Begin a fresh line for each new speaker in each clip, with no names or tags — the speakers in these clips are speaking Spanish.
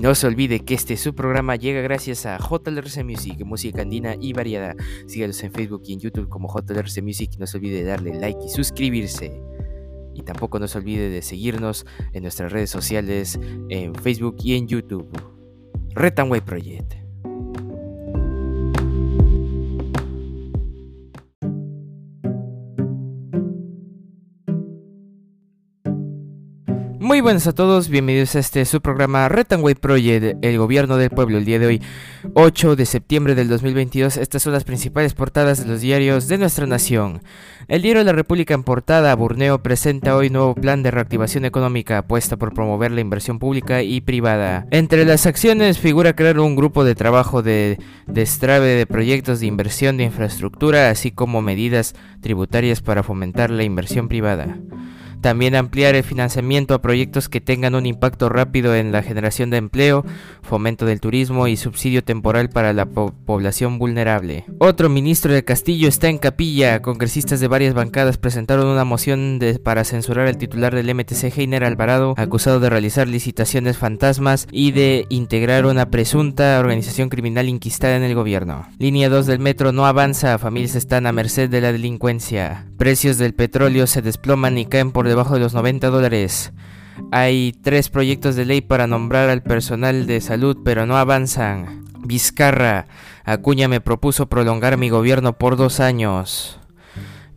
No se olvide que este su programa llega gracias a JLRC Music, música andina y variada. Síganos en Facebook y en YouTube como JLRC Music. No se olvide de darle like y suscribirse. Y tampoco no se olvide de seguirnos en nuestras redes sociales, en Facebook y en YouTube. Retanway Project. Muy buenas a todos, bienvenidos a este su programa Retanway Project, el gobierno del pueblo, el día de hoy, 8 de septiembre del 2022. Estas son las principales portadas de los diarios de nuestra nación. El diario La República en portada, Burneo presenta hoy nuevo plan de reactivación económica, apuesta por promover la inversión pública y privada. Entre las acciones figura crear un grupo de trabajo de destrave de proyectos de inversión de infraestructura, así como medidas tributarias para fomentar la inversión privada. También ampliar el financiamiento a proyectos que tengan un impacto rápido en la generación de empleo, fomento del turismo y subsidio temporal para la población vulnerable. Otro ministro de Castillo está en capilla. Congresistas de varias bancadas presentaron una moción para censurar al titular del MTC, Heiner Alvarado, acusado de realizar licitaciones fantasmas y de integrar una presunta organización criminal inquistada en el gobierno. Línea 2 del metro no avanza, familias están a merced de la delincuencia. Precios del petróleo se desploman y caen por debajo de los 90 dólares. Hay tres proyectos de ley para nombrar al personal de salud, pero no avanzan. Vizcarra, Acuña me propuso prolongar mi gobierno por dos años.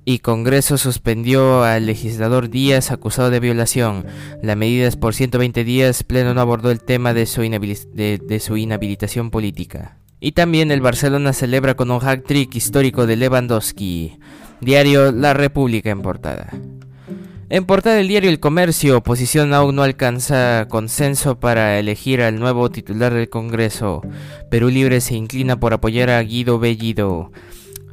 Y Congreso suspendió al legislador Díaz acusado de violación. La medida es por 120 días. Pleno no abordó el tema de su, de inhabilitación política. Y también el Barcelona celebra con un hack trick histórico de Lewandowski. Diario La República en portada. En portada del diario El Comercio, oposición aún no alcanza consenso para elegir al nuevo titular del Congreso. Perú Libre se inclina por apoyar a Guido Bellido.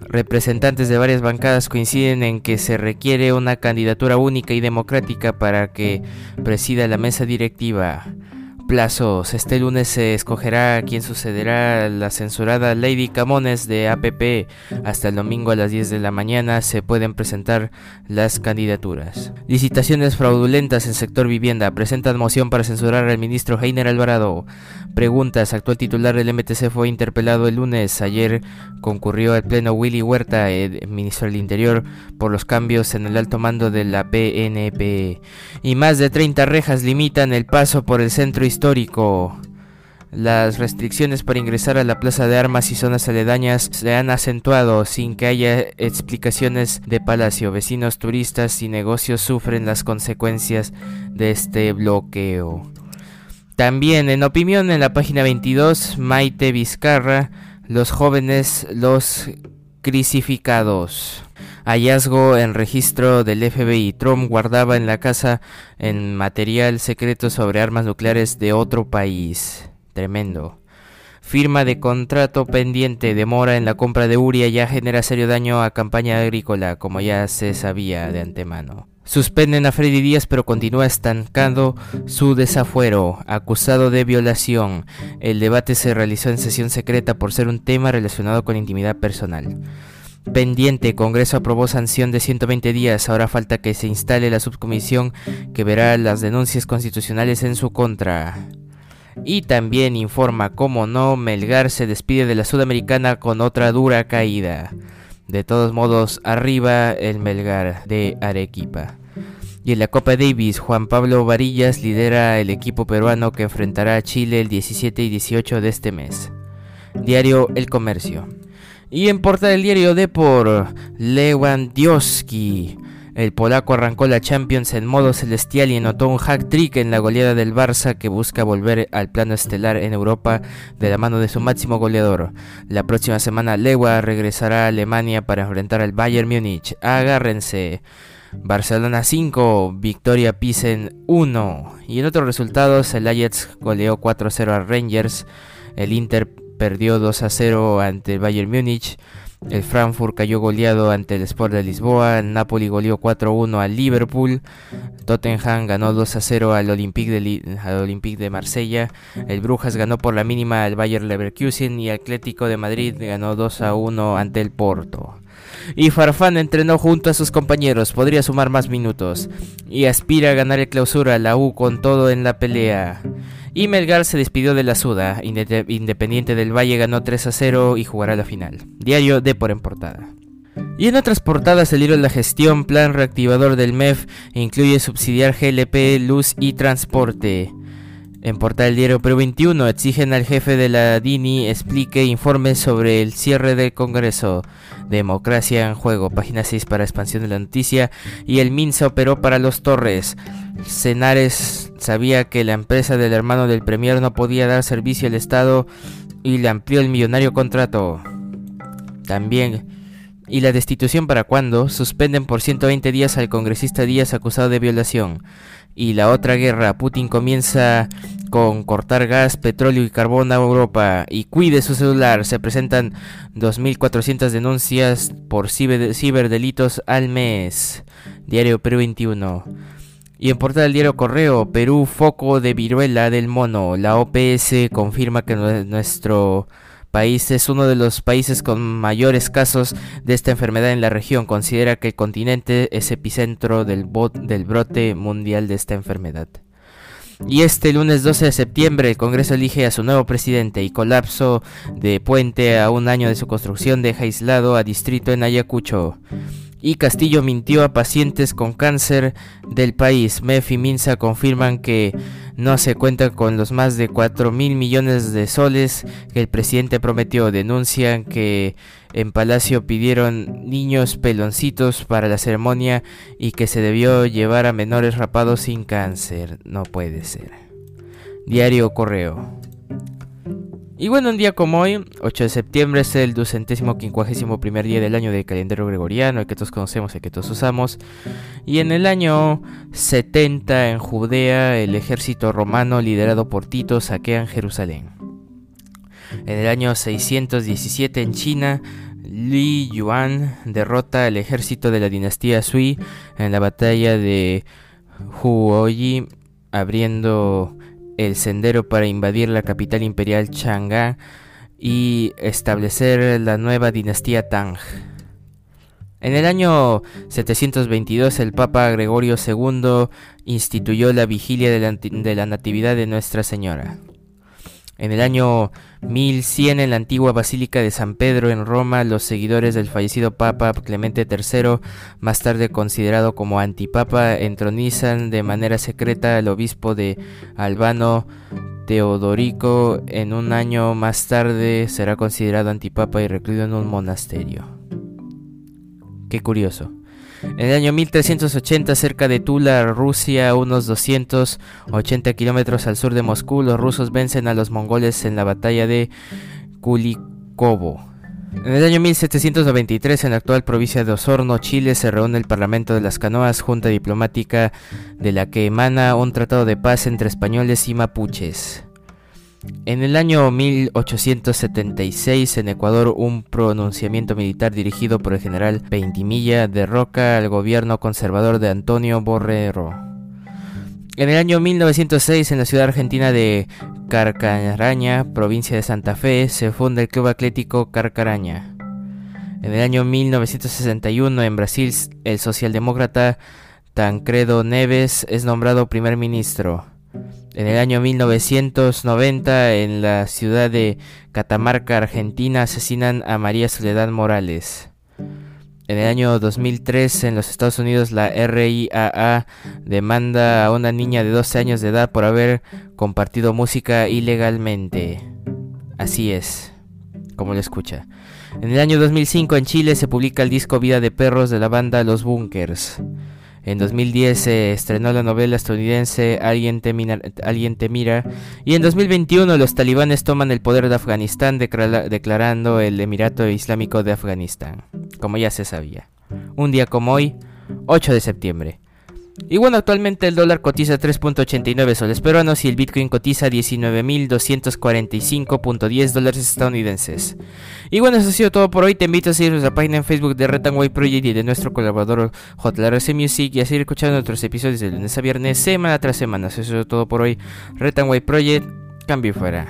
Representantes de varias bancadas coinciden en que se requiere una candidatura única y democrática para que presida la mesa directiva plazos. Este lunes se escogerá quién sucederá la censurada Lady Camones de APP. Hasta el domingo a las 10 de la mañana se pueden presentar las candidaturas. Licitaciones fraudulentas en sector vivienda. Presentan moción para censurar al ministro Heiner Alvarado. Preguntas. Actual titular del MTC fue interpelado el lunes. Ayer concurrió al pleno Willy Huerta, ministro del Interior, por los cambios en el alto mando de la PNP. Y más de 30 rejas limitan el paso por el centro histórico histórico. Las restricciones para ingresar a la plaza de armas y zonas aledañas se han acentuado sin que haya explicaciones de palacio. Vecinos, turistas y negocios sufren las consecuencias de este bloqueo. También en opinión en la página 22, Maite Vizcarra, los jóvenes, los crisificados. Hallazgo en registro del FBI. Trump guardaba en la casa en material secreto sobre armas nucleares de otro país. Tremendo. Firma de contrato pendiente. Demora en la compra de Uria ya genera serio daño a campaña agrícola, como ya se sabía de antemano. Suspenden a Freddy Díaz pero continúa estancando su desafuero, acusado de violación. El debate se realizó en sesión secreta por ser un tema relacionado con intimidad personal. Pendiente, Congreso aprobó sanción de 120 días, ahora falta que se instale la subcomisión que verá las denuncias constitucionales en su contra. Y también informa cómo no, Melgar se despide de la Sudamericana con otra dura caída. De todos modos, arriba el Melgar de Arequipa. Y en la Copa Davis, Juan Pablo Varillas lidera el equipo peruano que enfrentará a Chile el 17 y 18 de este mes. Diario El Comercio. Y en portada del diario Depor, Lewandowski. El polaco arrancó la Champions en modo celestial y anotó un hack trick en la goleada del Barça que busca volver al plano estelar en Europa de la mano de su máximo goleador. La próxima semana Lewa regresará a Alemania para enfrentar al Bayern Múnich. Agárrense. Barcelona 5, Victoria Pisen 1. Y en otros resultados, el Ajax goleó 4-0 a Rangers. El Inter perdió 2 a 0 ante el Bayern Múnich. El Frankfurt cayó goleado ante el Sport de Lisboa. El Napoli goleó 4-1 al Liverpool. Tottenham ganó 2 a 0 al Olympique de, Marsella. El Brujas ganó por la mínima al Bayern Leverkusen. Y Atlético de Madrid ganó 2 a 1 ante el Porto. Y Farfán entrenó junto a sus compañeros, podría sumar más minutos. Y aspira a ganar el clausura, la U con todo en la pelea. Y Melgar se despidió de la Suda. Independiente del Valle ganó 3 a 0 y jugará la final. Diario de por en portada. Y en otras portadas el libro La gestión, plan reactivador del MEF, incluye subsidiar GLP, luz y transporte. En portal diario Perú 21 exigen al jefe de la DINI explique informes sobre el cierre del Congreso. Democracia en juego, página 6 para expansión de la noticia. Y el MINSA operó para los Torres. Cenares sabía que la empresa del hermano del Premier no podía dar servicio al Estado y le amplió el millonario contrato. También ¿Y la destitución para cuándo? Suspenden por 120 días al congresista Díaz acusado de violación. Y la otra guerra, Putin comienza con cortar gas, petróleo y carbón a Europa. Y cuide su celular, se presentan 2.400 denuncias por ciberdelitos al mes. Diario Perú 21. Y en portada del diario Correo, Perú, foco de viruela del mono. La OPS confirma que nuestro país es uno de los países con mayores casos de esta enfermedad en la región. Considera que el continente es epicentro del, del brote mundial de esta enfermedad. Y este lunes 12 de septiembre el Congreso elige a su nuevo presidente y colapso de puente a un año de su construcción deja aislado a distrito en Ayacucho. Y Castillo mintió a pacientes con cáncer del país. MEF y Minsa confirman que no se cuenta con los más de 4 mil millones de soles que el presidente prometió. Denuncian que en Palacio pidieron niños peloncitos para la ceremonia y que se debió llevar a menores rapados sin cáncer. No puede ser. Diario Correo. Y bueno, un día como hoy, 8 de septiembre, es el ducentésimo quincuagésimo primer día del año del calendario gregoriano, el que todos conocemos, el que todos usamos. Y en el año 70 en Judea, el ejército romano liderado por Tito saquean Jerusalén. En el año 617 en China, Li Yuan derrota al ejército de la dinastía Sui en la batalla de Huoyi, abriendo el sendero para invadir la capital imperial Chang'an y establecer la nueva dinastía Tang. En el año 722 el Papa Gregorio II instituyó la vigilia de la, de la Natividad de Nuestra Señora. En el año 1100 en la antigua Basílica de San Pedro en Roma, los seguidores del fallecido Papa Clemente III, más tarde considerado como antipapa, entronizan de manera secreta al obispo de Albano Teodorico. En un año más tarde será considerado antipapa y recluido en un monasterio. Qué curioso. En el año 1380, cerca de Tula, Rusia, unos 280 kilómetros al sur de Moscú, los rusos vencen a los mongoles en la batalla de Kulikovo. En el año 1793, en la actual provincia de Osorno, Chile, se reúne el Parlamento de las Canoas, junta diplomática de la que emana un tratado de paz entre españoles y mapuches. En el año 1876 en Ecuador un pronunciamiento militar dirigido por el general Peintimilla derroca al gobierno conservador de Antonio Borrero. En el año 1906 en la ciudad argentina de Carcaraña, provincia de Santa Fe, se funda el Club Atlético Carcaraña. En el año 1961 en Brasil el socialdemócrata Tancredo Neves es nombrado primer ministro. En el año 1990, en la ciudad de Catamarca, Argentina, asesinan a María Soledad Morales. En el año 2003, en los Estados Unidos, la RIAA demanda a una niña de 12 años de edad por haber compartido música ilegalmente. Así es, como lo escucha. En el año 2005, en Chile, se publica el disco Vida de Perros de la banda Los Bunkers. En 2010 se estrenó la novela estadounidense Alguien te, mira, y en 2021 los talibanes toman el poder de Afganistán declarando el Emirato Islámico de Afganistán, como ya se sabía. Un día como hoy, 8 de septiembre. Y bueno, actualmente el dólar cotiza 3.89 soles peruanos y el Bitcoin cotiza 19.245.10 dólares estadounidenses. Y bueno, eso ha sido todo por hoy. Te invito a seguir nuestra página en Facebook de Retanway Project y de nuestro colaborador JLRC Music y a seguir escuchando nuestros episodios de lunes a viernes, semana tras semana. Eso ha sido todo por hoy. Retanway Project, cambio fuera.